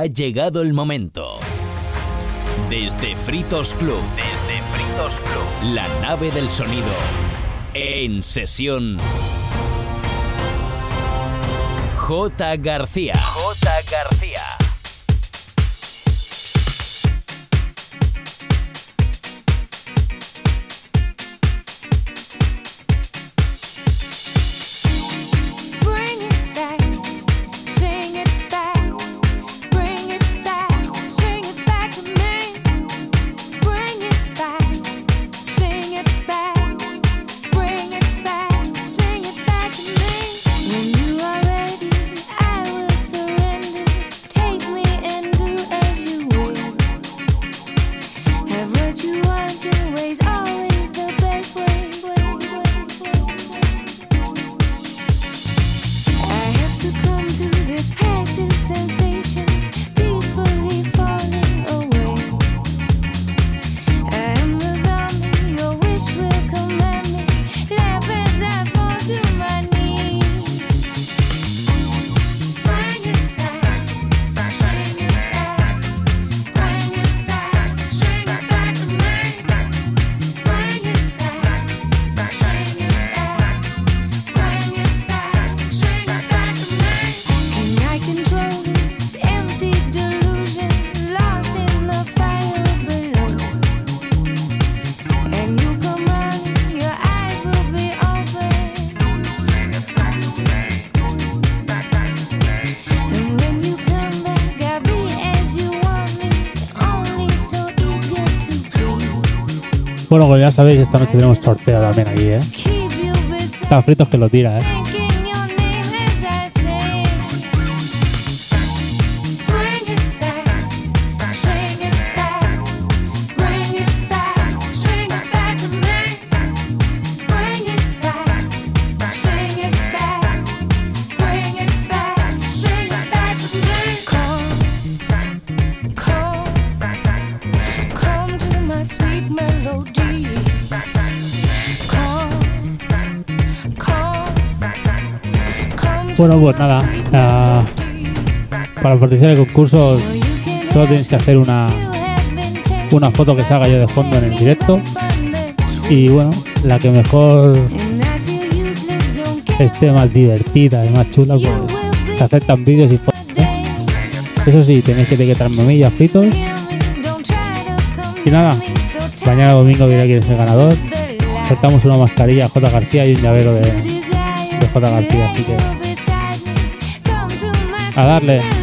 ha llegado el momento. Desde Fritos Club, desde Fritos Club, la nave del sonido, en sesión. J. García. J. García. esta noche tenemos sorteo también aquí, ¿eh? Están fritos que lo tira, ¿eh? bueno, pues nada. Eh, para participar del concurso solo tienes que hacer una, una foto que se haga yo de fondo en el directo. Y bueno, la que mejor esté más divertida y más chula, pues se aceptan vídeos y fotos. ¿eh? Eso sí, tenéis que etiquetarme millas fritos. Y nada, mañana domingo diré quién es el ganador. Aceptamos una mascarilla J. García y un llavero de, de J. García, así que. A darle.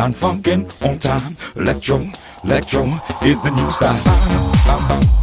sound funkin' on time. Electro, electro is the new style. Bam, bam, bam.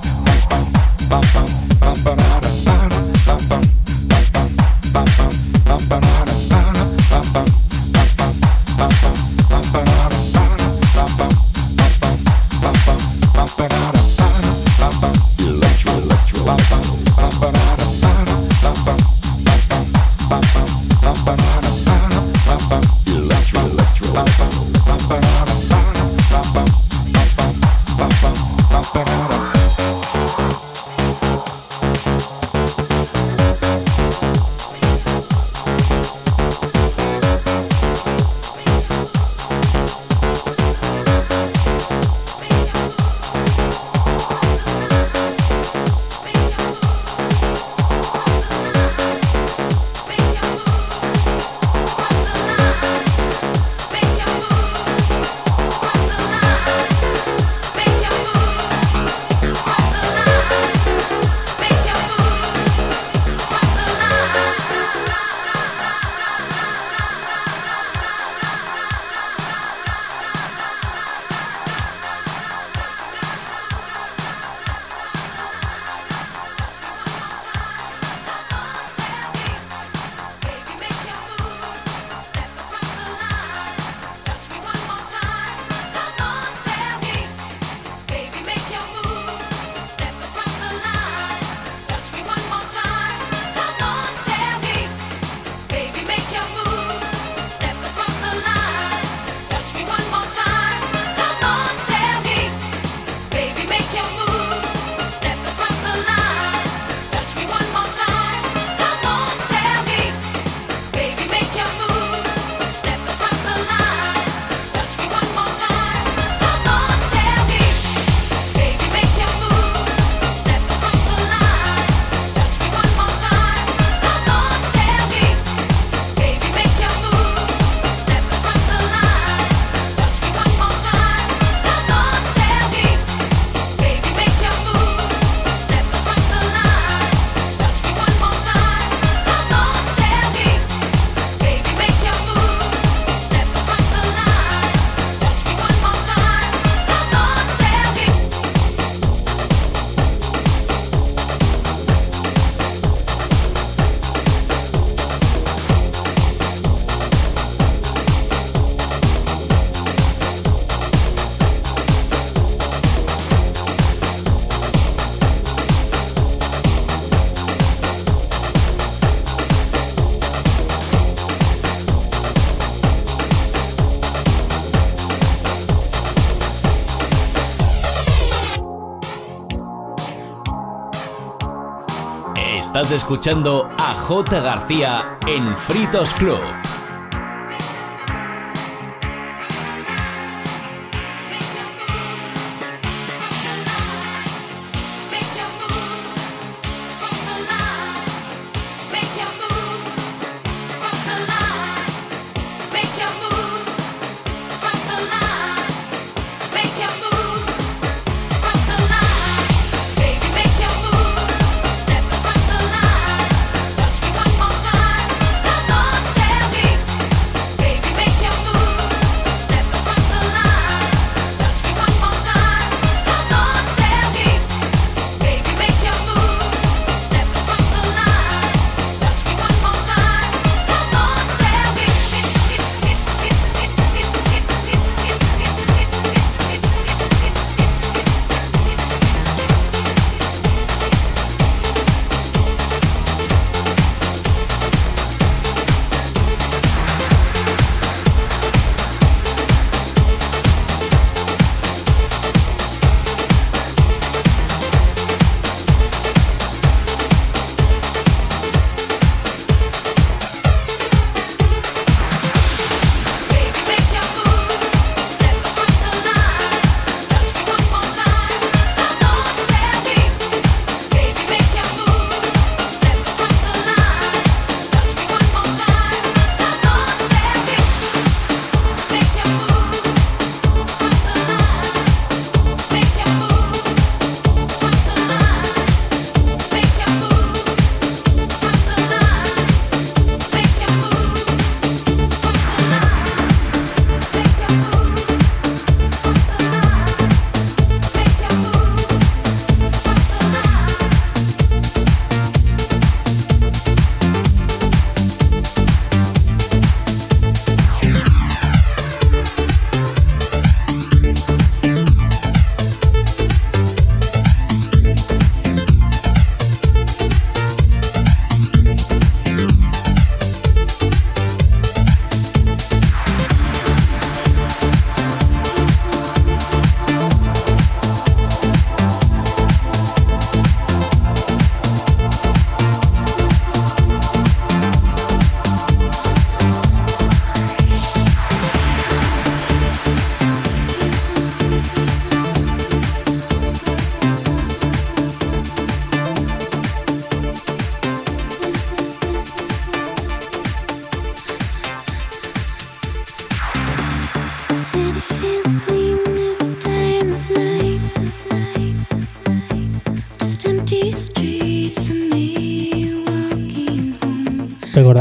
Escuchando a J. García en Fritos Club.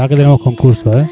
Que tenemos concurso, ¿eh?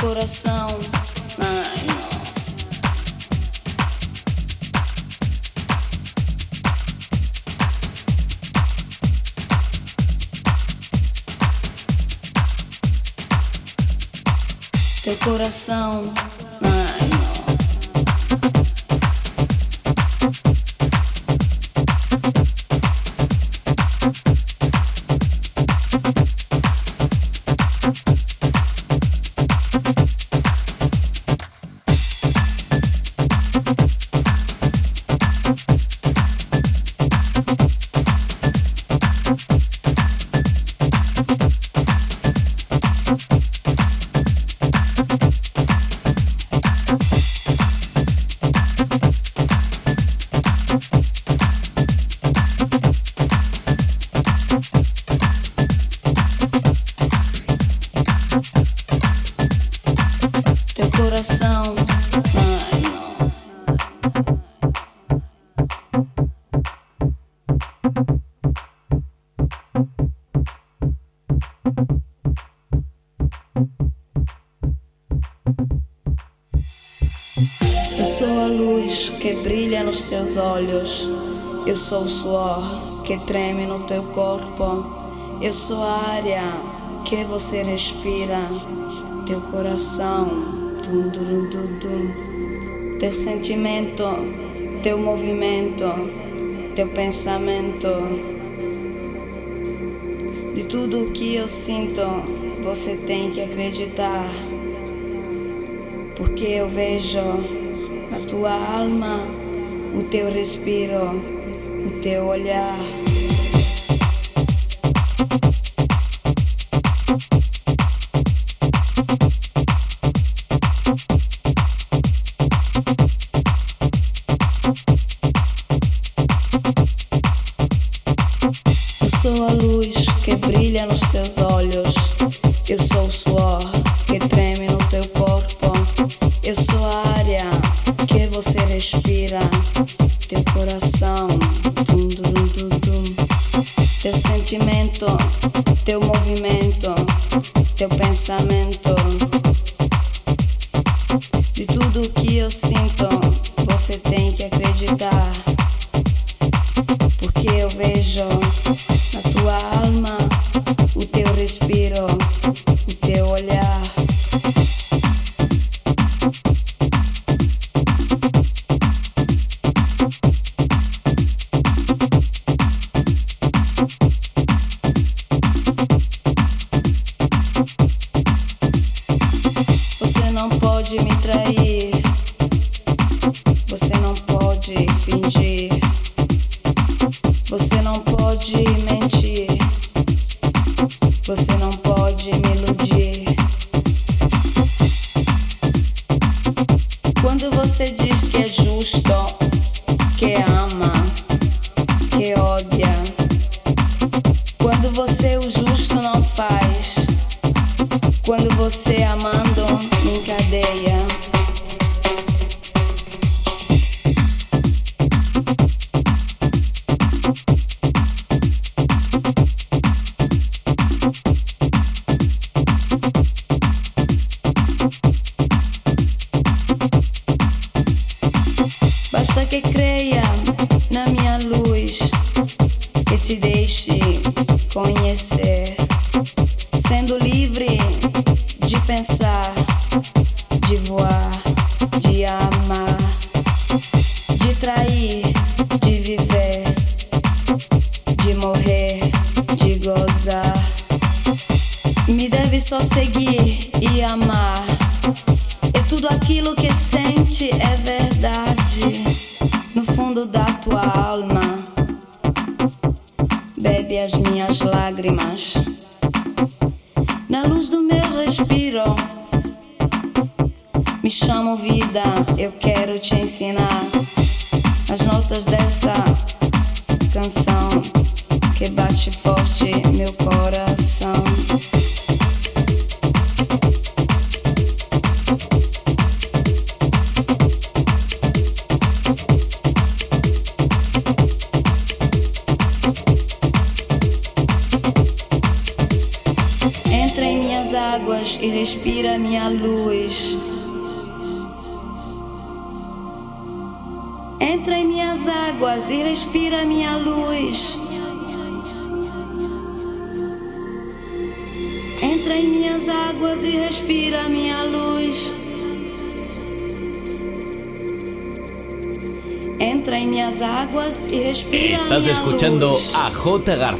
coração. Ai, não. Teu coração. teus olhos. Eu sou o suor que treme no teu corpo. Eu sou a área que você respira. Teu coração, dum, dum, dum, dum. teu sentimento, teu movimento, teu pensamento. De tudo o que eu sinto, você tem que acreditar. Porque eu vejo a tua alma o teu respiro, o teu olhar. yo pensamiento.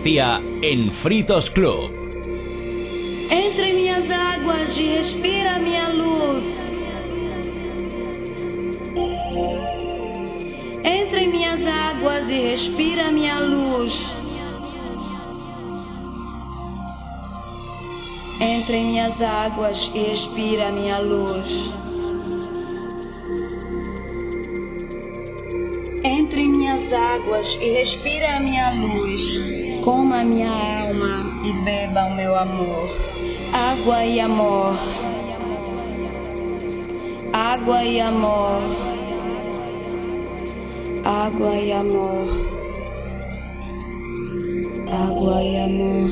García en Fritos Club. Entre minhas águas e respira minha luz. Entre minhas águas e respira minha luz. Entre minhas águas e respira minha luz. Entre minhas águas e respira minha a minha alma e beba o meu amor. Água e amor. Água e amor. Água e amor. Água e amor.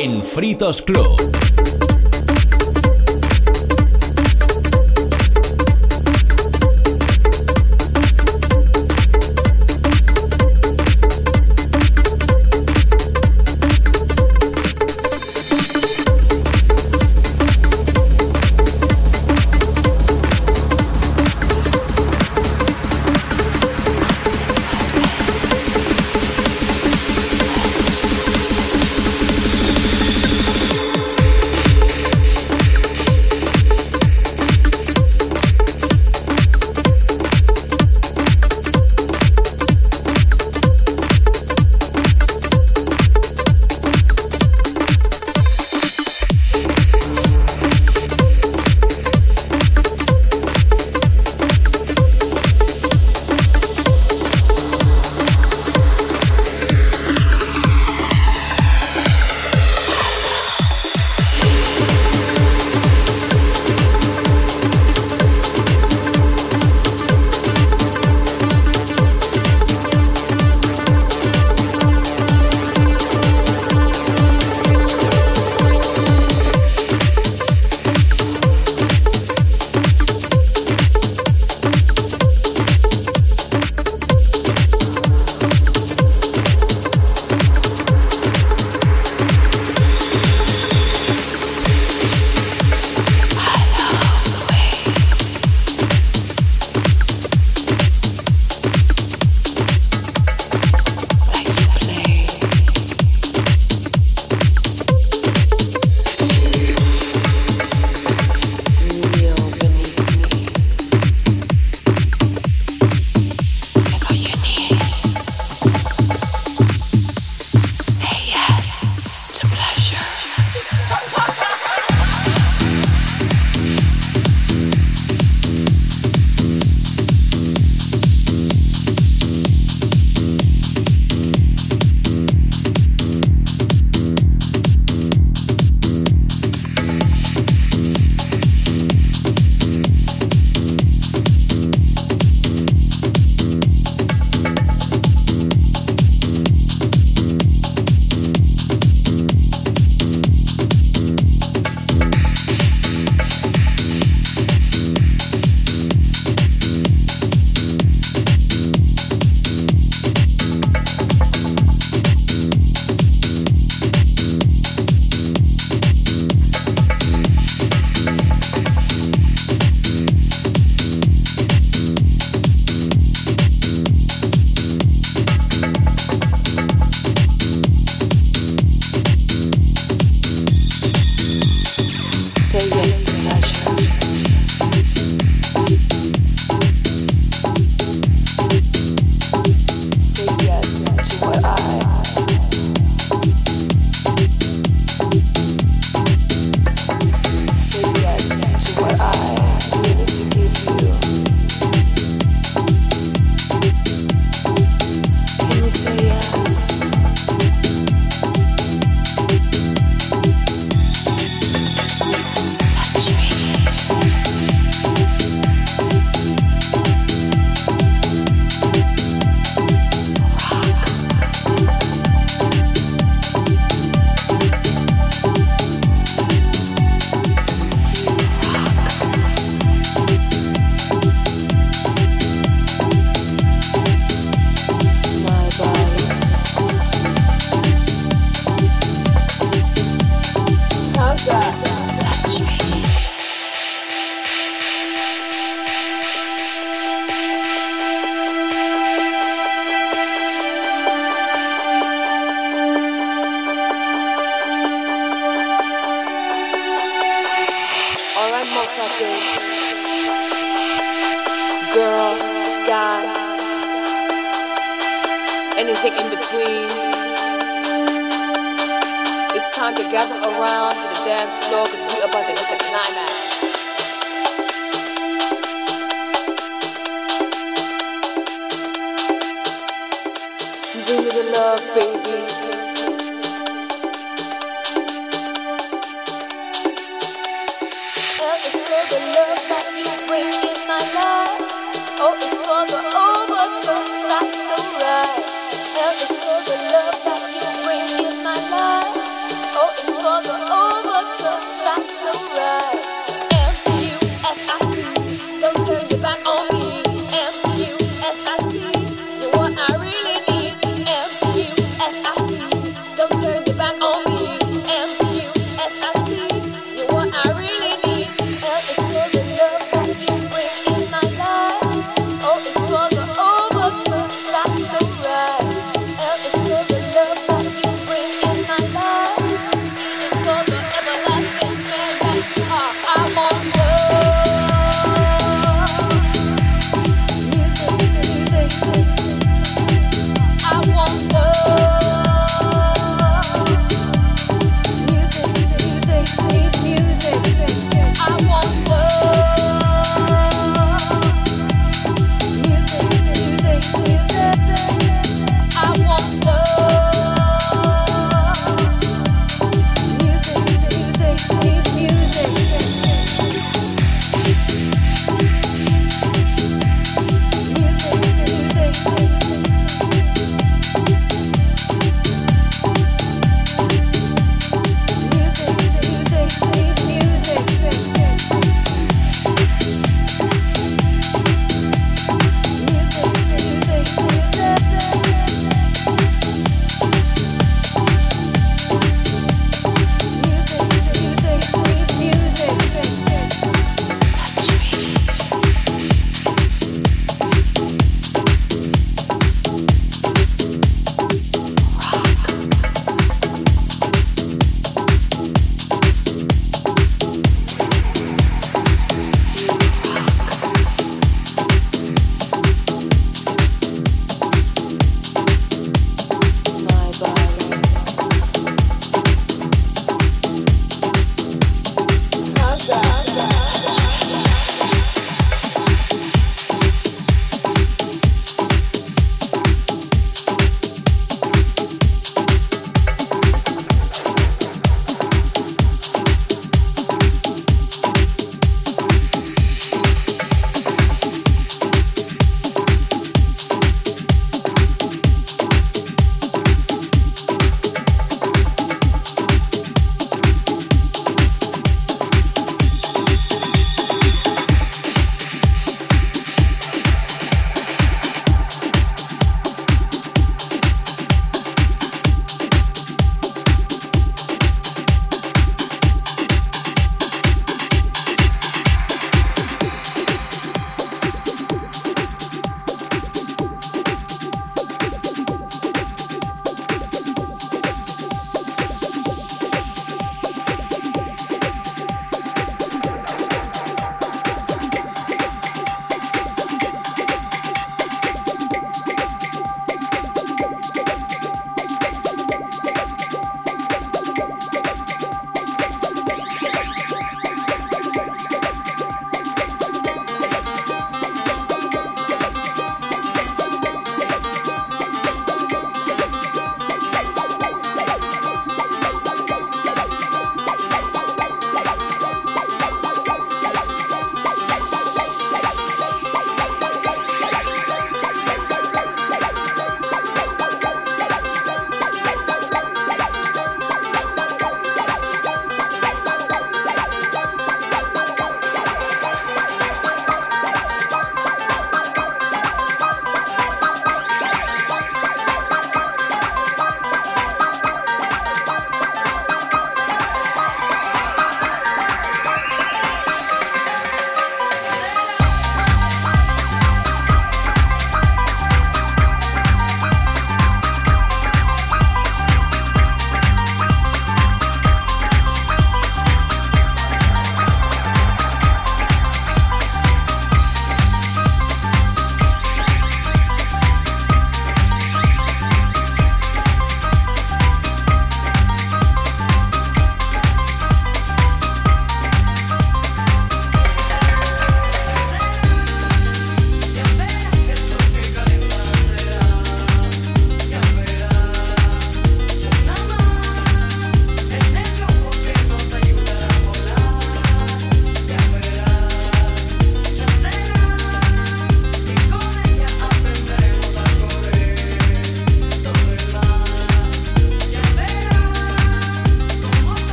En Fritos Club.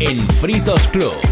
En Fritos Club.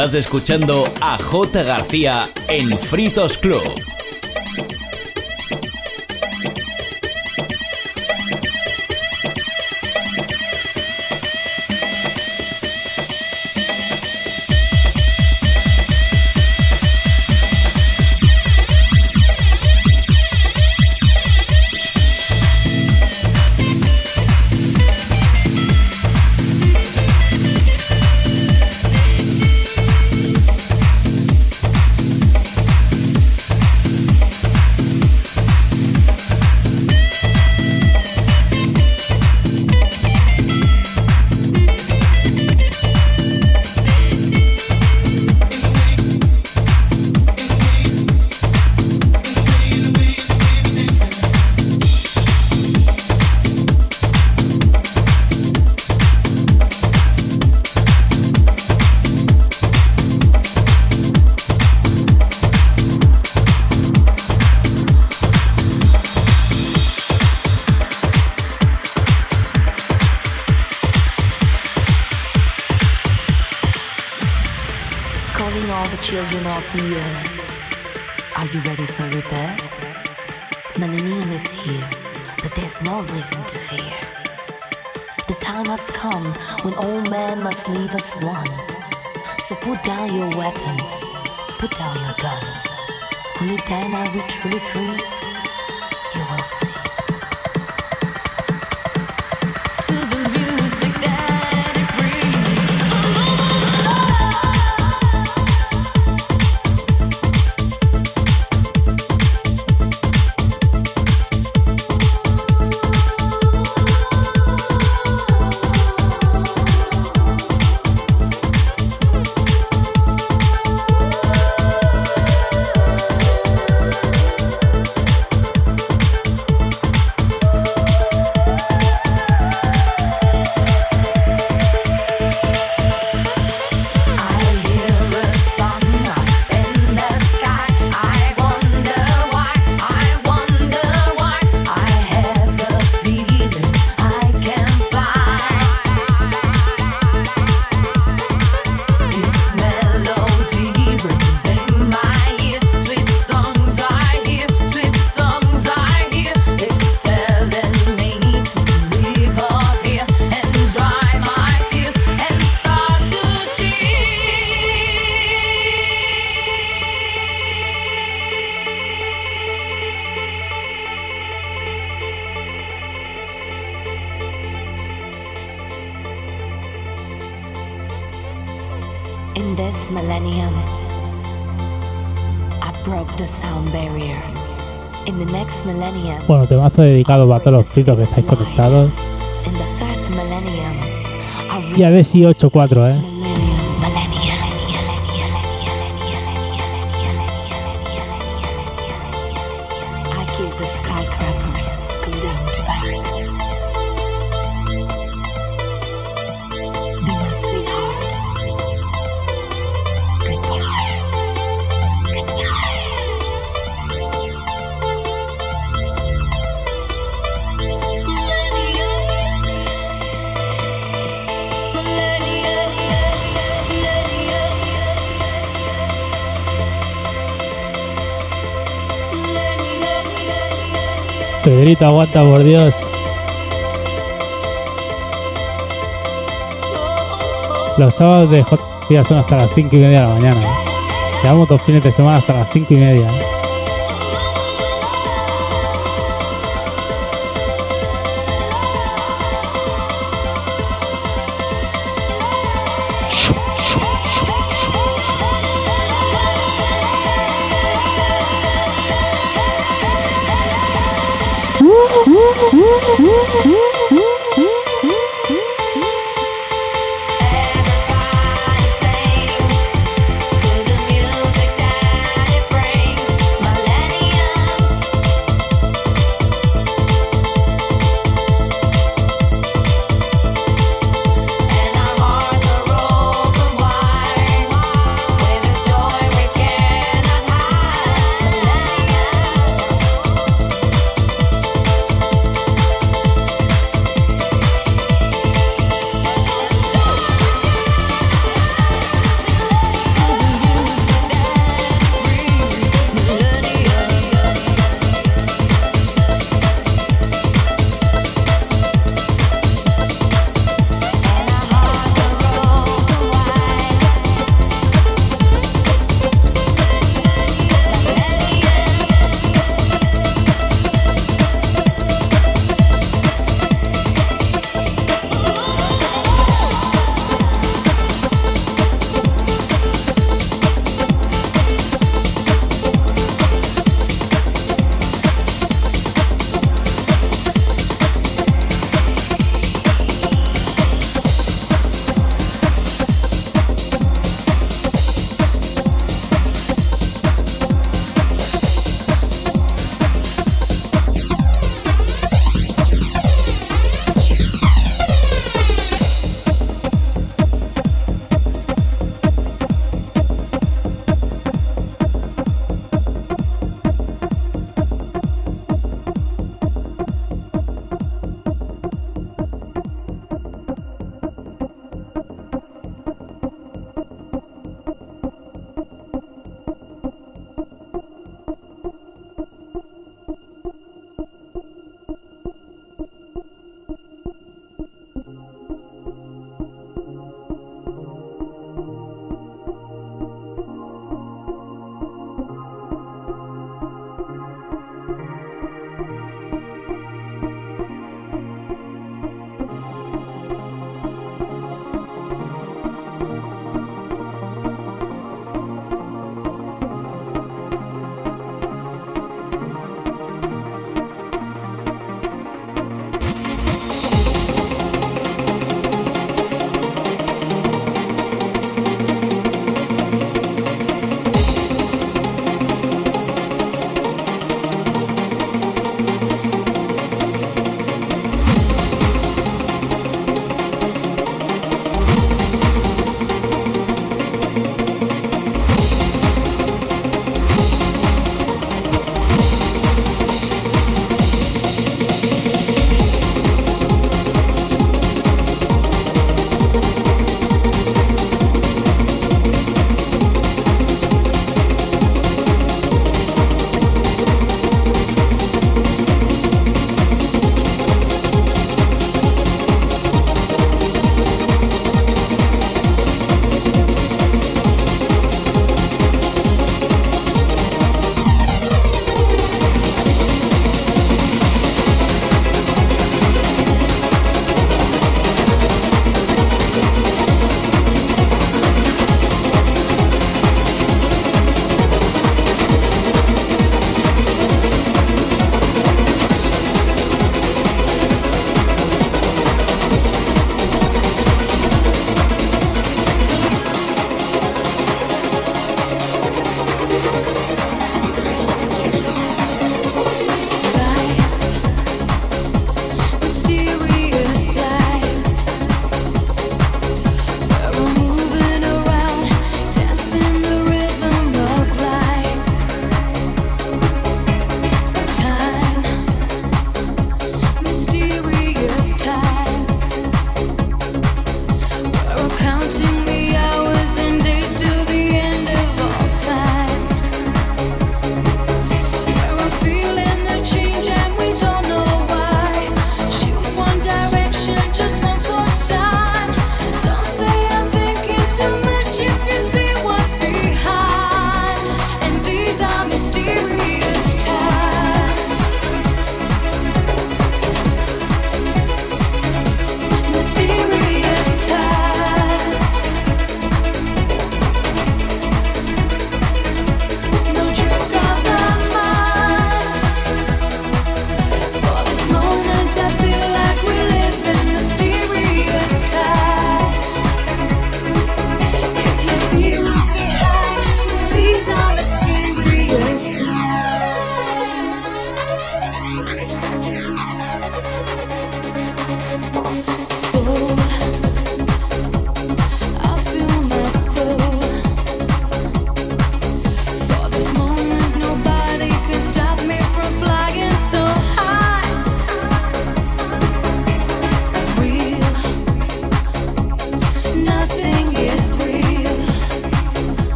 Estás escuchando a J. García en Fritos Club. dedicado a todos los fritos que estáis conectados. Y a ver si 8-4, ¿eh? aguanta, por Dios. Los sábados de Hot son hasta las 5 y media de la mañana. Llevamos dos fines de semana hasta las 5 y media.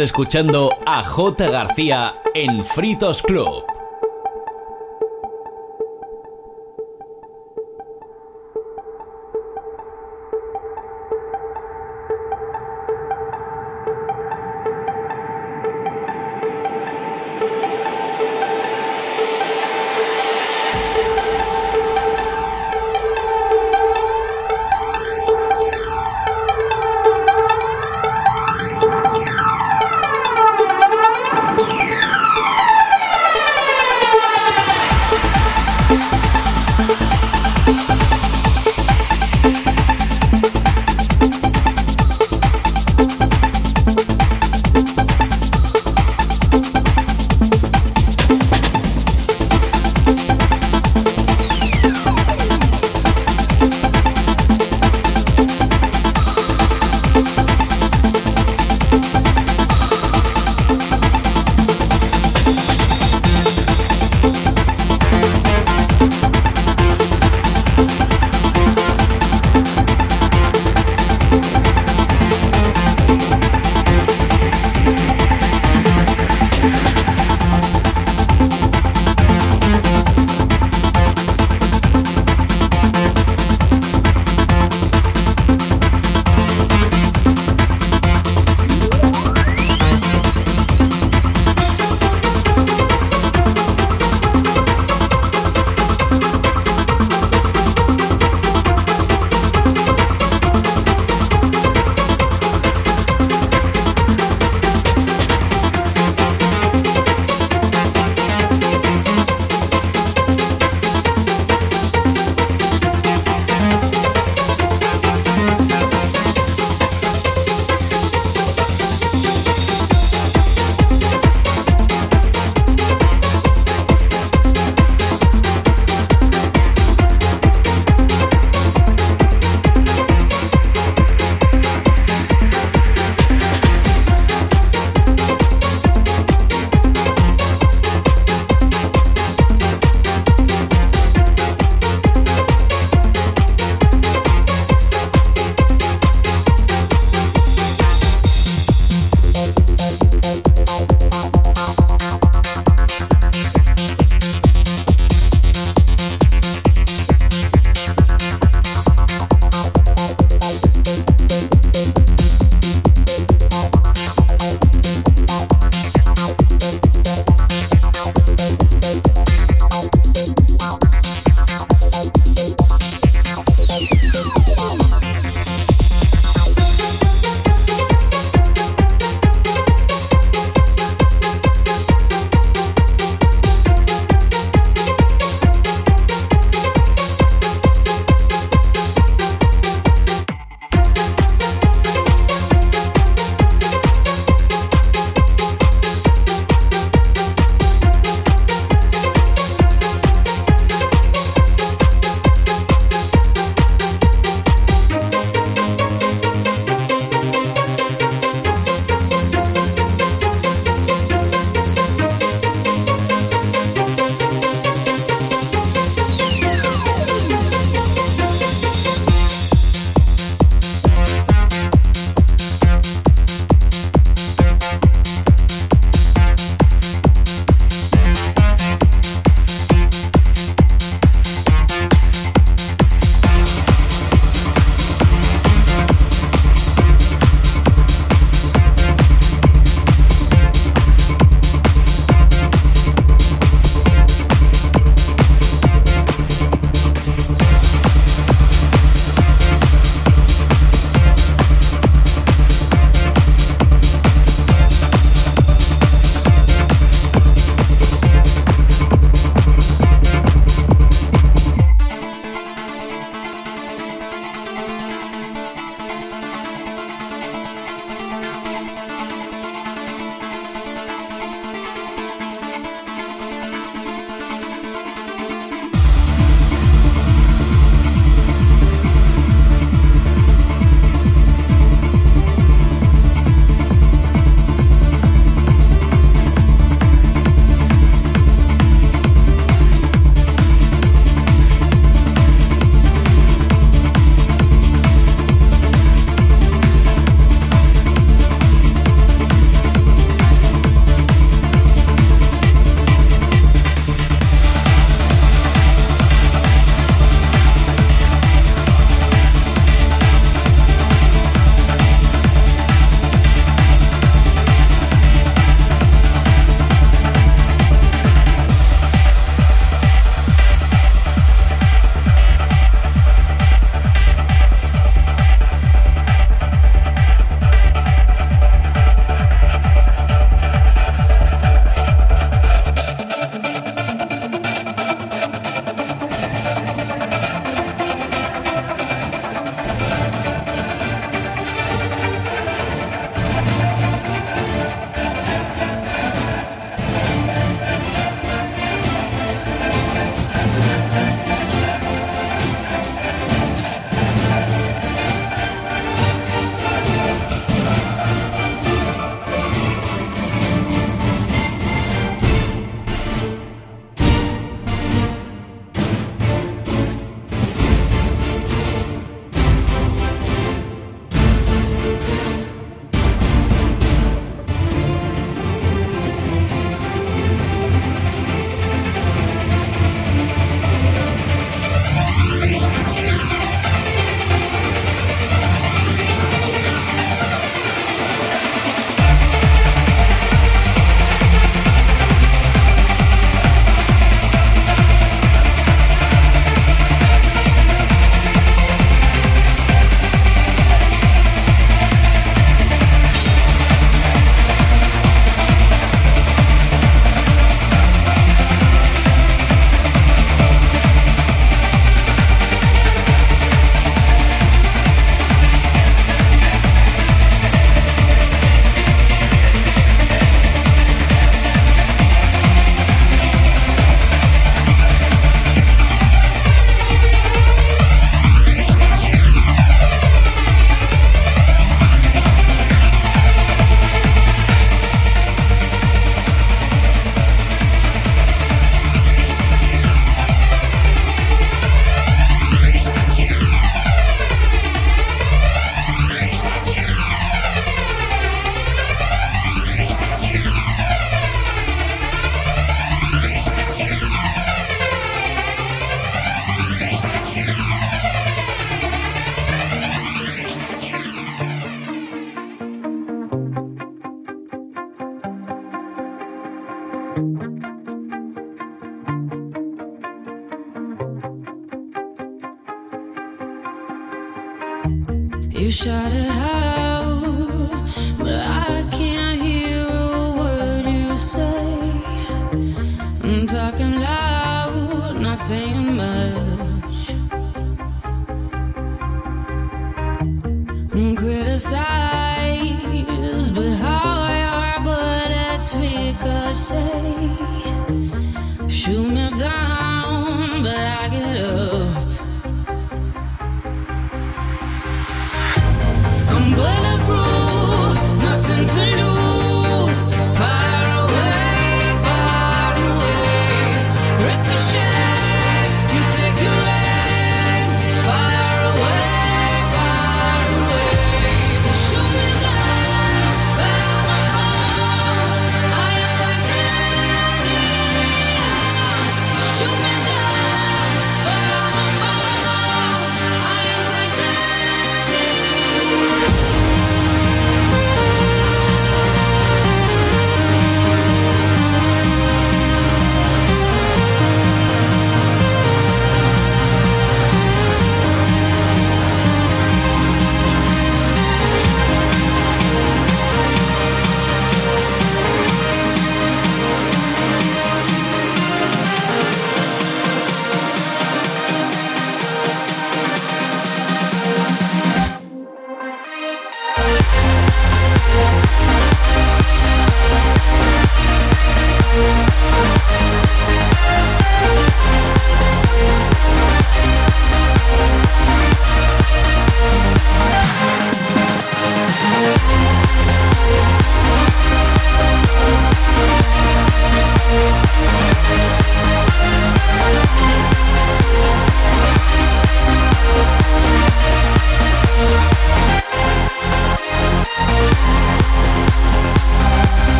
Escuchando a J. García en Fritos Club.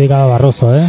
Dedicado a Barroso, ¿eh?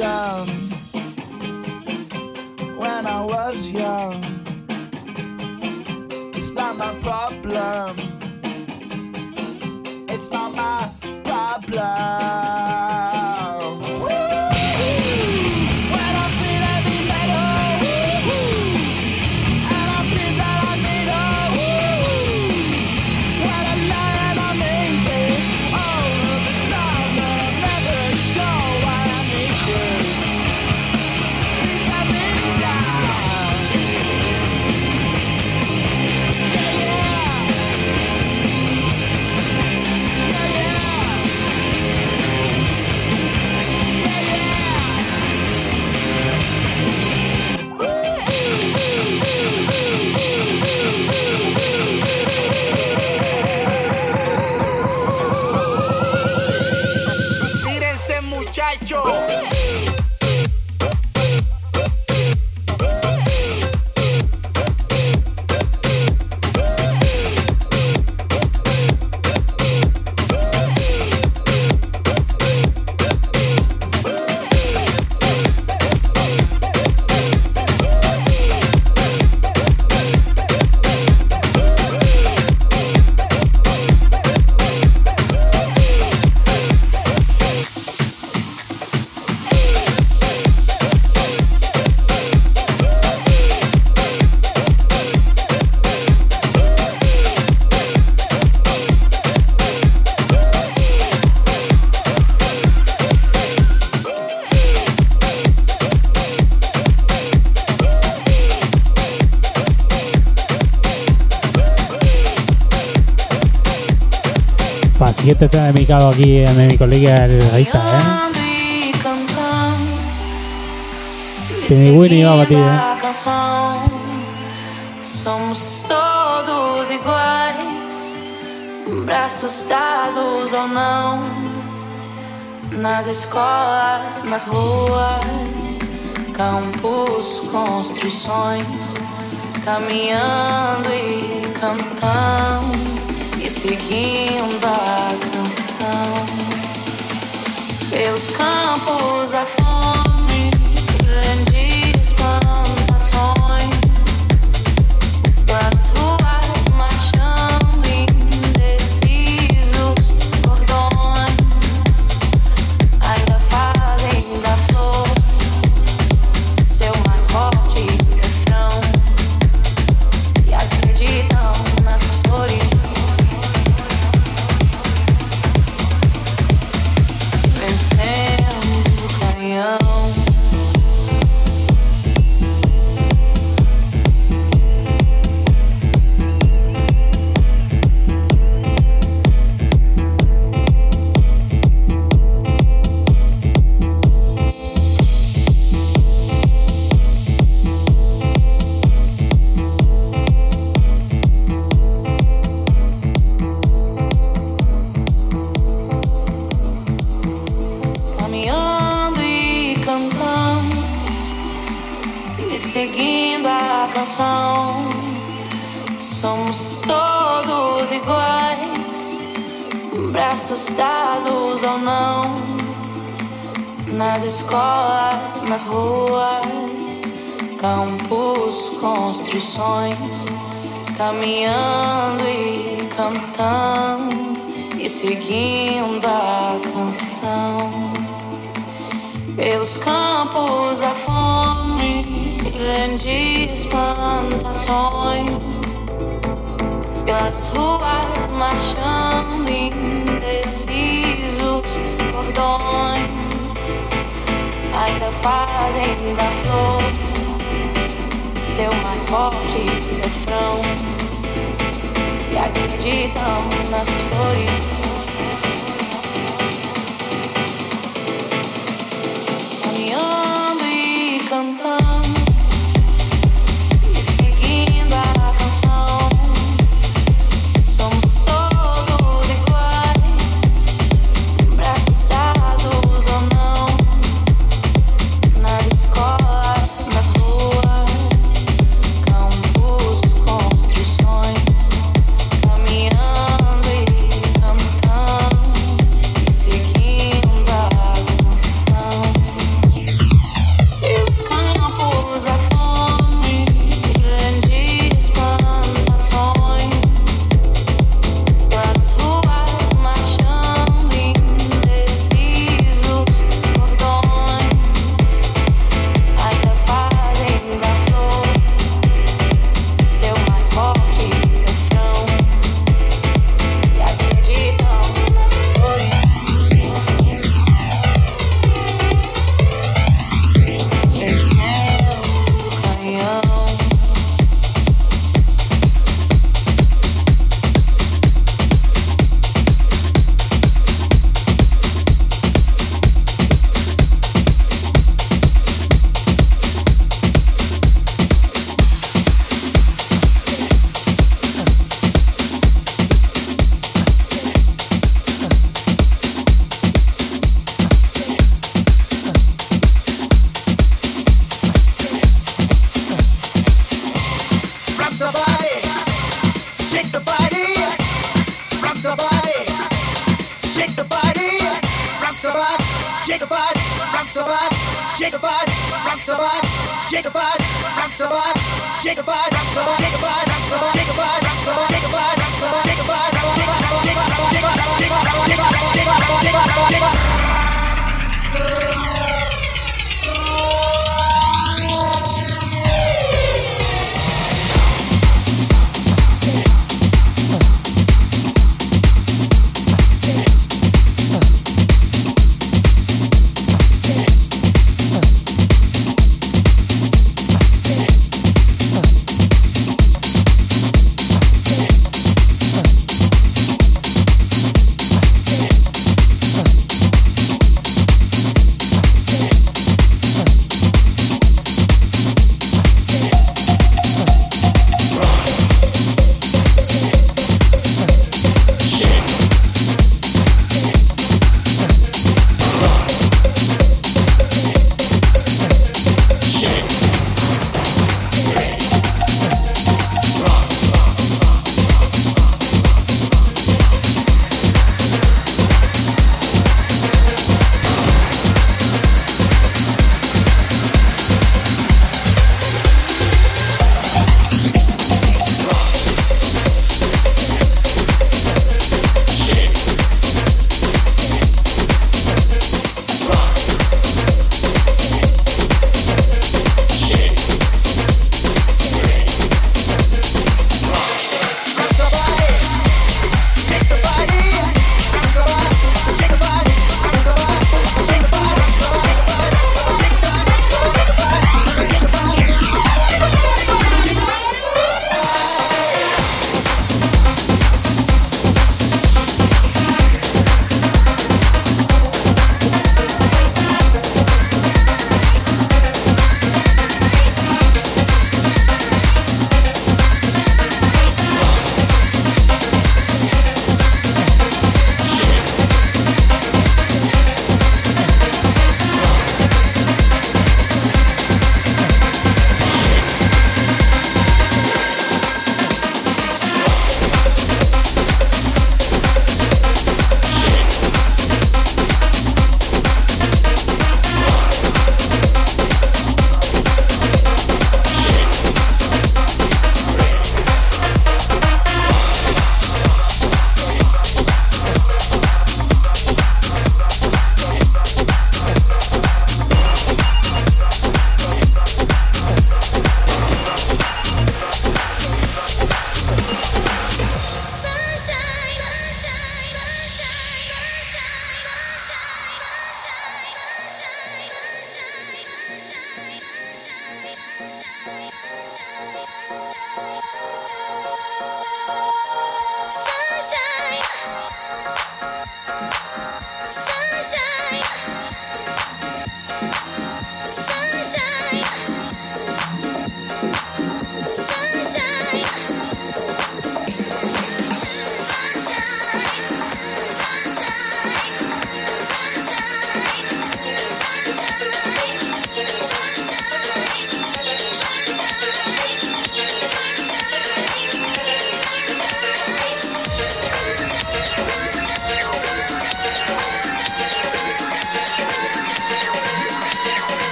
down. te trae mi cabo aquí de mi colega el guitarra, ¿eh? Tiene Winnie va a batir, ¿eh? Somos todos iguais, braços dados ou não, nas escolas, nas ruas, campos, construções, caminhando e cantando e seguindo a meus campos a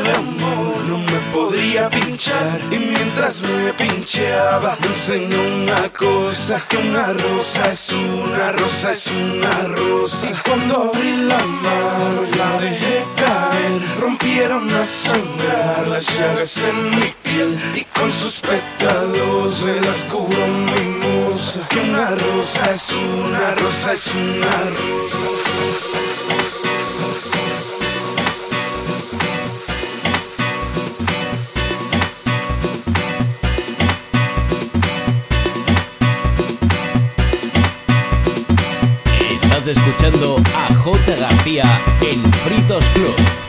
de amor no me podría pinchar. Y mientras me pincheaba me enseñó una cosa que una rosa es una rosa es una rosa. Cuando abrí la mano la dejé caer. Rompieron a sangrar las llagas en mi piel. Y con sus pétalos se las cubrió mi moza que una rosa es una rosa es una rosa. escuchando a J. García en Fritos Club.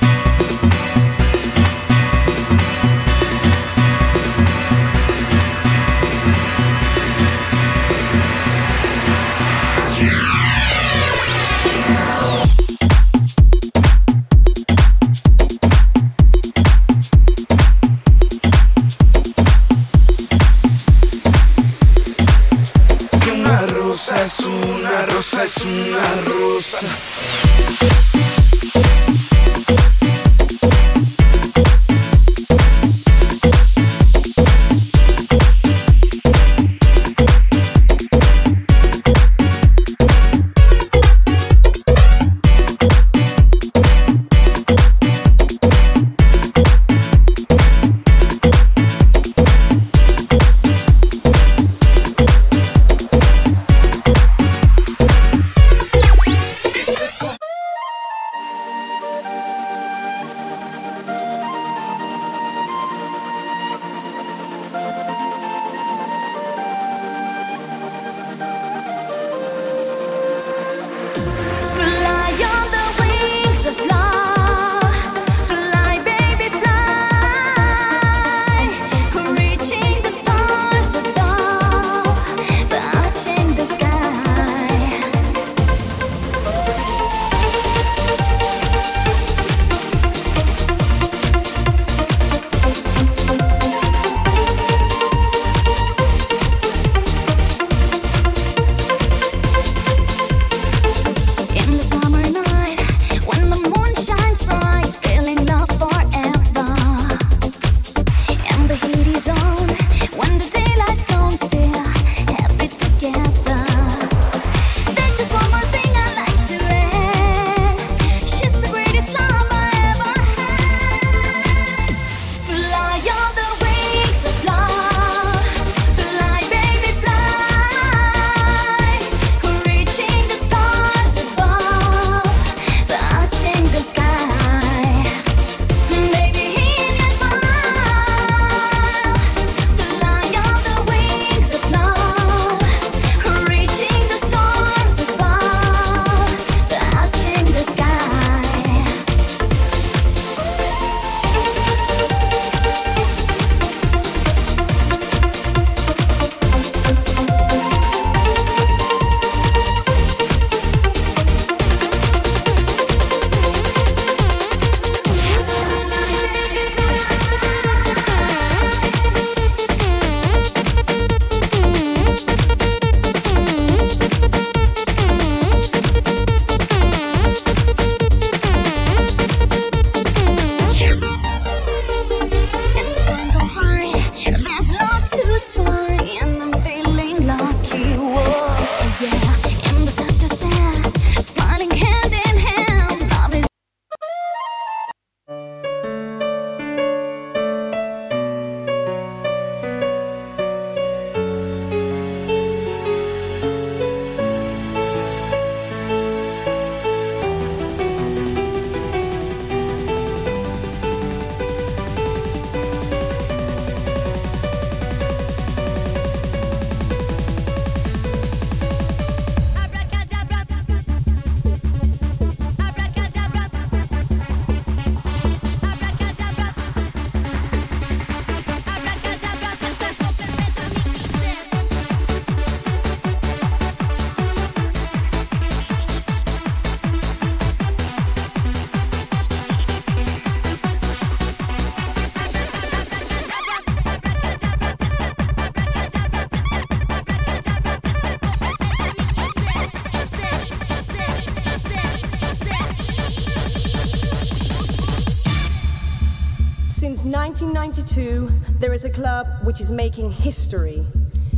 club which is making history.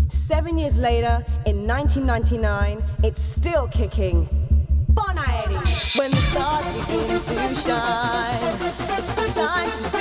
Seven years later, in 1999, it's still kicking. Bon Aeri! When the stars begin to shine, it's the time to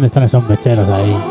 ¿Dónde están esos mecheros ahí?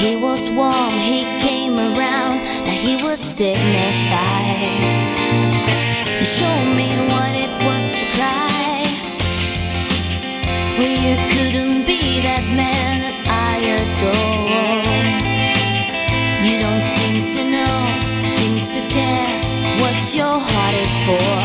He was warm, he came around like he was dignified. He showed me what it was to cry. Well, you couldn't be that man that I adore. You don't seem to know, seem to care what your heart is for.